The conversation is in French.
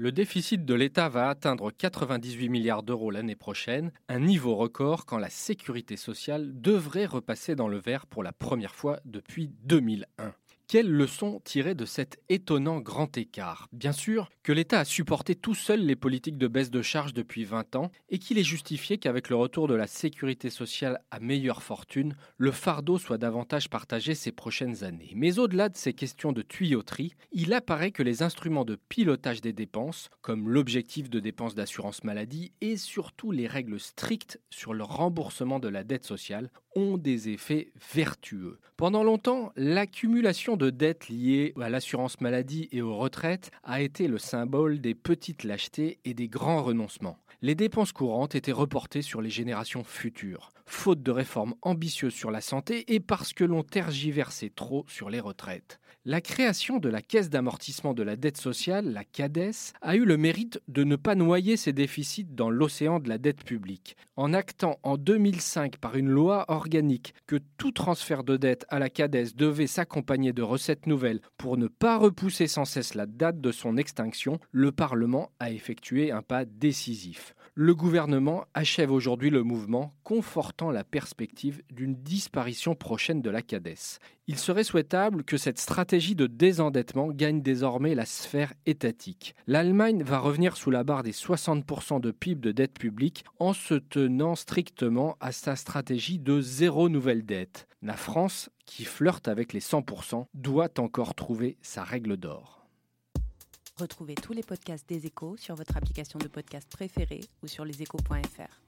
Le déficit de l'État va atteindre 98 milliards d'euros l'année prochaine, un niveau record quand la sécurité sociale devrait repasser dans le vert pour la première fois depuis 2001. Quelle leçon tirer de cet étonnant grand écart? Bien sûr que l'État a supporté tout seul les politiques de baisse de charges depuis 20 ans et qu'il est justifié qu'avec le retour de la sécurité sociale à meilleure fortune, le fardeau soit davantage partagé ces prochaines années. Mais au-delà de ces questions de tuyauterie, il apparaît que les instruments de pilotage des dépenses, comme l'objectif de dépenses d'assurance maladie et surtout les règles strictes sur le remboursement de la dette sociale, ont des effets vertueux. Pendant longtemps, l'accumulation de dettes liées à l'assurance maladie et aux retraites a été le symbole des petites lâchetés et des grands renoncements. Les dépenses courantes étaient reportées sur les générations futures, faute de réformes ambitieuses sur la santé et parce que l'on tergiversait trop sur les retraites. La création de la Caisse d'amortissement de la dette sociale, la CADES, a eu le mérite de ne pas noyer ces déficits dans l'océan de la dette publique. En actant en 2005 par une loi organique que tout transfert de dette à la CADES devait s'accompagner de recettes nouvelles pour ne pas repousser sans cesse la date de son extinction, le Parlement a effectué un pas décisif. Le gouvernement achève aujourd'hui le mouvement, confortant la perspective d'une disparition prochaine de la CADES. Il serait souhaitable que cette stratégie de désendettement gagne désormais la sphère étatique. L'Allemagne va revenir sous la barre des 60% de PIB de dette publique en se tenant strictement à sa stratégie de zéro nouvelle dette. La France, qui flirte avec les 100%, doit encore trouver sa règle d'or. Retrouvez tous les podcasts des échos sur votre application de podcast préférée ou sur leséchos.fr.